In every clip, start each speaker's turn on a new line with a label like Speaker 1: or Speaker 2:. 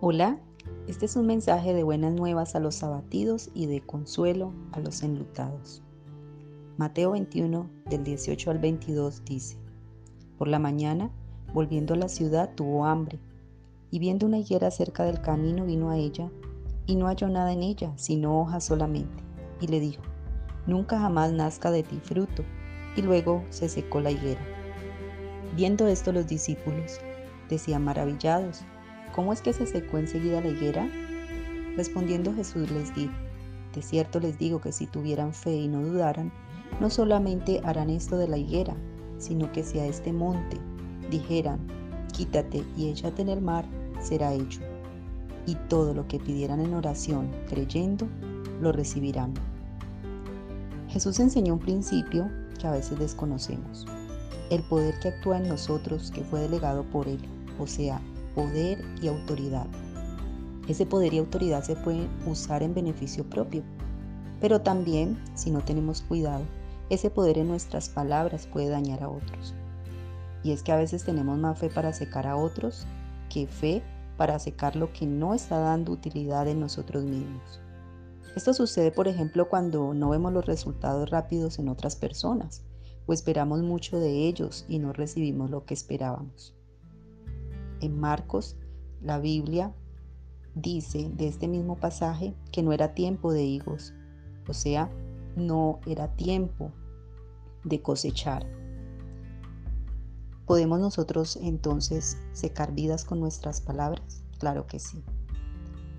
Speaker 1: Hola, este es un mensaje de buenas nuevas a los abatidos y de consuelo a los enlutados. Mateo 21 del 18 al 22 dice, Por la mañana, volviendo a la ciudad, tuvo hambre, y viendo una higuera cerca del camino vino a ella, y no halló nada en ella, sino hojas solamente, y le dijo, Nunca jamás nazca de ti fruto, y luego se secó la higuera. Viendo esto los discípulos decían maravillados, ¿Cómo es que se secó enseguida la higuera? Respondiendo Jesús les dijo, de cierto les digo que si tuvieran fe y no dudaran, no solamente harán esto de la higuera, sino que si a este monte dijeran, quítate y échate en el mar, será hecho. Y todo lo que pidieran en oración, creyendo, lo recibirán. Jesús enseñó un principio que a veces desconocemos, el poder que actúa en nosotros que fue delegado por Él, o sea, poder y autoridad. Ese poder y autoridad se pueden usar en beneficio propio, pero también, si no tenemos cuidado, ese poder en nuestras palabras puede dañar a otros. Y es que a veces tenemos más fe para secar a otros que fe para secar lo que no está dando utilidad en nosotros mismos. Esto sucede, por ejemplo, cuando no vemos los resultados rápidos en otras personas o esperamos mucho de ellos y no recibimos lo que esperábamos en Marcos, la Biblia dice de este mismo pasaje que no era tiempo de higos, o sea, no era tiempo de cosechar. ¿Podemos nosotros entonces secar vidas con nuestras palabras? Claro que sí.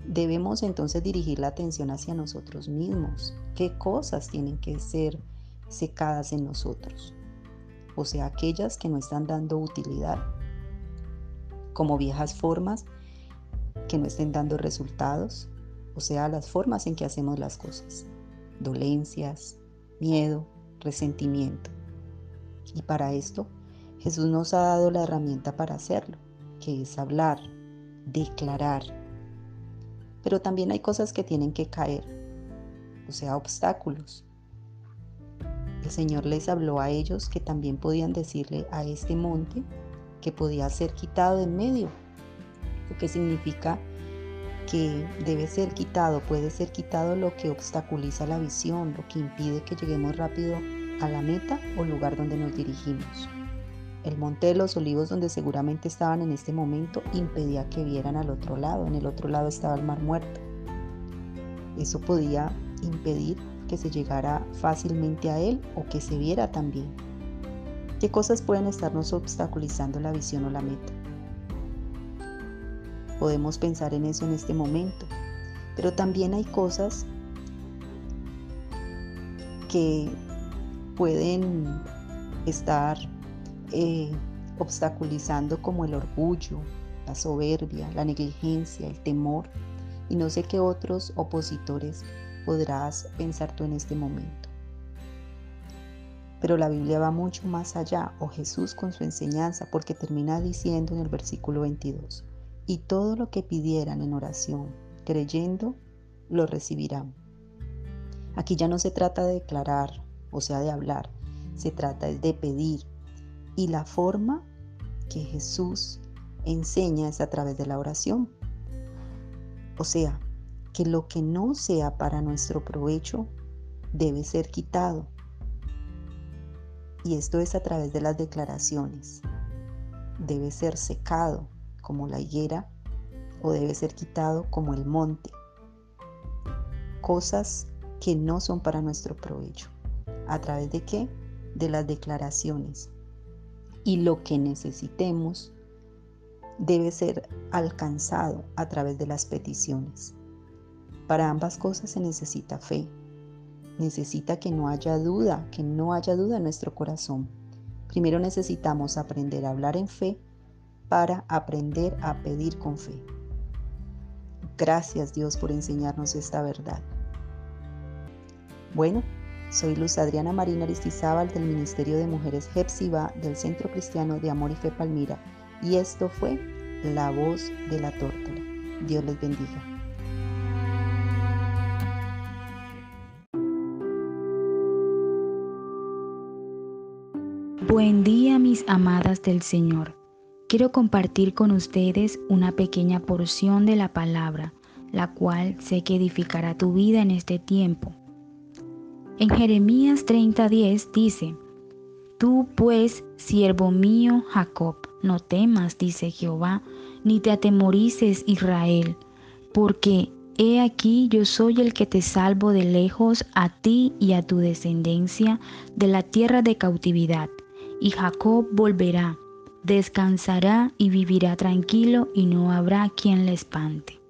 Speaker 1: Debemos entonces dirigir la atención hacia nosotros mismos. ¿Qué cosas tienen que ser secadas en nosotros? O sea, aquellas que no están dando utilidad como viejas formas que no estén dando resultados, o sea, las formas en que hacemos las cosas, dolencias, miedo, resentimiento. Y para esto, Jesús nos ha dado la herramienta para hacerlo, que es hablar, declarar. Pero también hay cosas que tienen que caer, o sea, obstáculos. El Señor les habló a ellos que también podían decirle a este monte que podía ser quitado de en medio, lo que significa que debe ser quitado, puede ser quitado lo que obstaculiza la visión, lo que impide que lleguemos rápido a la meta o lugar donde nos dirigimos. El monte de los olivos donde seguramente estaban en este momento impedía que vieran al otro lado, en el otro lado estaba el mar muerto. Eso podía impedir que se llegara fácilmente a él o que se viera también. ¿Qué cosas pueden estarnos obstaculizando la visión o la meta? Podemos pensar en eso en este momento, pero también hay cosas que pueden estar eh, obstaculizando como el orgullo, la soberbia, la negligencia, el temor y no sé qué otros opositores podrás pensar tú en este momento. Pero la Biblia va mucho más allá, o Jesús con su enseñanza, porque termina diciendo en el versículo 22, y todo lo que pidieran en oración, creyendo, lo recibirán. Aquí ya no se trata de declarar, o sea, de hablar, se trata de pedir. Y la forma que Jesús enseña es a través de la oración. O sea, que lo que no sea para nuestro provecho debe ser quitado y esto es a través de las declaraciones. Debe ser secado como la higuera o debe ser quitado como el monte. Cosas que no son para nuestro provecho. ¿A través de qué? De las declaraciones. Y lo que necesitemos debe ser alcanzado a través de las peticiones. Para ambas cosas se necesita fe, necesita que no haya duda, que no haya duda en nuestro corazón. Primero necesitamos aprender a hablar en fe para aprender a pedir con fe. Gracias Dios por enseñarnos esta verdad. Bueno, soy Luz Adriana Marina Aristizábal del Ministerio de Mujeres Hepsiba del Centro Cristiano de Amor y Fe Palmira y esto fue La Voz de la Tórtola. Dios les bendiga.
Speaker 2: Buen día mis amadas del Señor. quiero compartir con ustedes una pequeña porción de la palabra, la cual sé que edificará tu vida en este tiempo. En Jeremías 30:10 dice, Tú pues, siervo mío Jacob, no temas, dice Jehová, ni te atemorices Israel, porque he aquí yo soy el que te salvo de lejos a ti y a tu descendencia de la tierra de cautividad, y Jacob volverá descansará y vivirá tranquilo y no habrá quien le espante.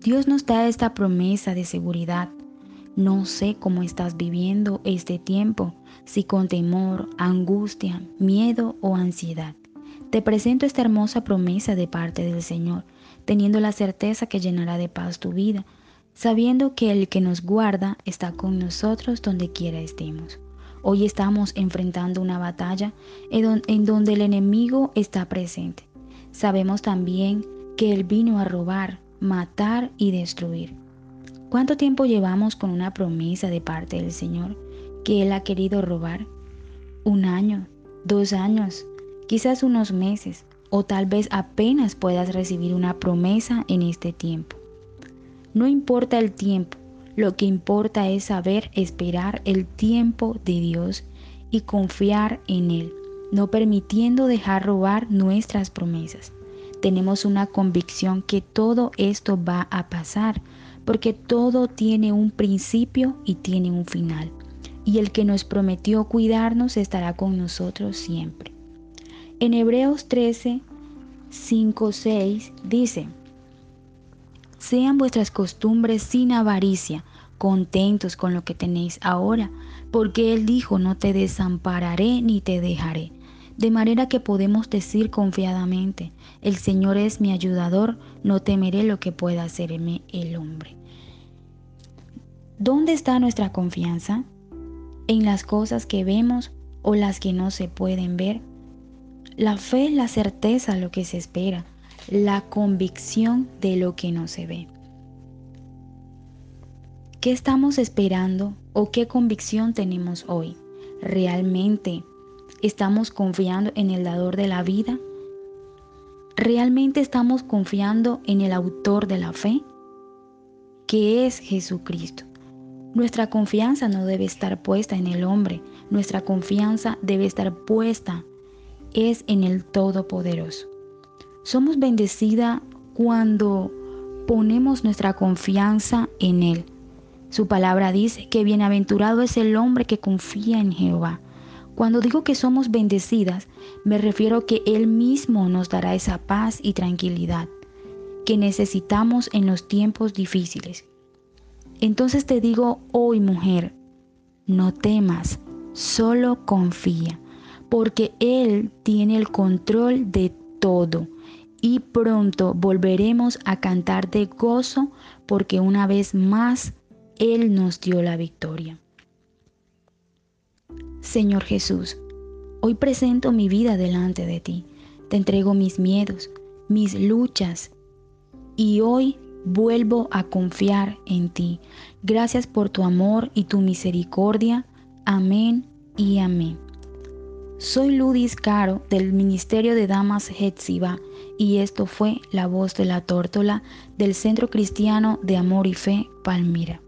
Speaker 2: Dios nos da esta promesa de seguridad. No sé cómo estás viviendo este tiempo, si con temor, angustia, miedo o ansiedad. Te presento esta hermosa promesa de parte del Señor, teniendo la certeza que llenará de paz tu vida, sabiendo que el que nos guarda está con nosotros donde quiera estemos. Hoy estamos enfrentando una batalla en donde el enemigo está presente. Sabemos también que Él vino a robar, matar y destruir. ¿Cuánto tiempo llevamos con una promesa de parte del Señor que Él ha querido robar? ¿Un año? ¿Dos años? Quizás unos meses o tal vez apenas puedas recibir una promesa en este tiempo. No importa el tiempo, lo que importa es saber esperar el tiempo de Dios y confiar en Él, no permitiendo dejar robar nuestras promesas. Tenemos una convicción que todo esto va a pasar, porque todo tiene un principio y tiene un final. Y el que nos prometió cuidarnos estará con nosotros siempre. En Hebreos 13, 5, 6 dice, sean vuestras costumbres sin avaricia, contentos con lo que tenéis ahora, porque Él dijo, no te desampararé ni te dejaré. De manera que podemos decir confiadamente, el Señor es mi ayudador, no temeré lo que pueda hacerme el hombre. ¿Dónde está nuestra confianza? ¿En las cosas que vemos o las que no se pueden ver? La fe es la certeza lo que se espera la convicción de lo que no se ve. ¿Qué estamos esperando o qué convicción tenemos hoy? ¿Realmente estamos confiando en el dador de la vida? ¿Realmente estamos confiando en el autor de la fe? Que es Jesucristo. Nuestra confianza no debe estar puesta en el hombre, nuestra confianza debe estar puesta es en el Todopoderoso. Somos bendecida cuando ponemos nuestra confianza en Él. Su palabra dice que bienaventurado es el hombre que confía en Jehová. Cuando digo que somos bendecidas, me refiero que Él mismo nos dará esa paz y tranquilidad que necesitamos en los tiempos difíciles. Entonces te digo hoy, mujer, no temas, solo confía, porque Él tiene el control de todo y pronto volveremos a cantar de gozo porque una vez más Él nos dio la victoria. Señor Jesús, hoy presento mi vida delante de ti. Te entrego mis miedos, mis luchas y hoy vuelvo a confiar en ti. Gracias por tu amor y tu misericordia. Amén y amén. Soy Ludis Caro del Ministerio de Damas Hetziba y esto fue La Voz de la Tórtola del Centro Cristiano de Amor y Fe Palmira.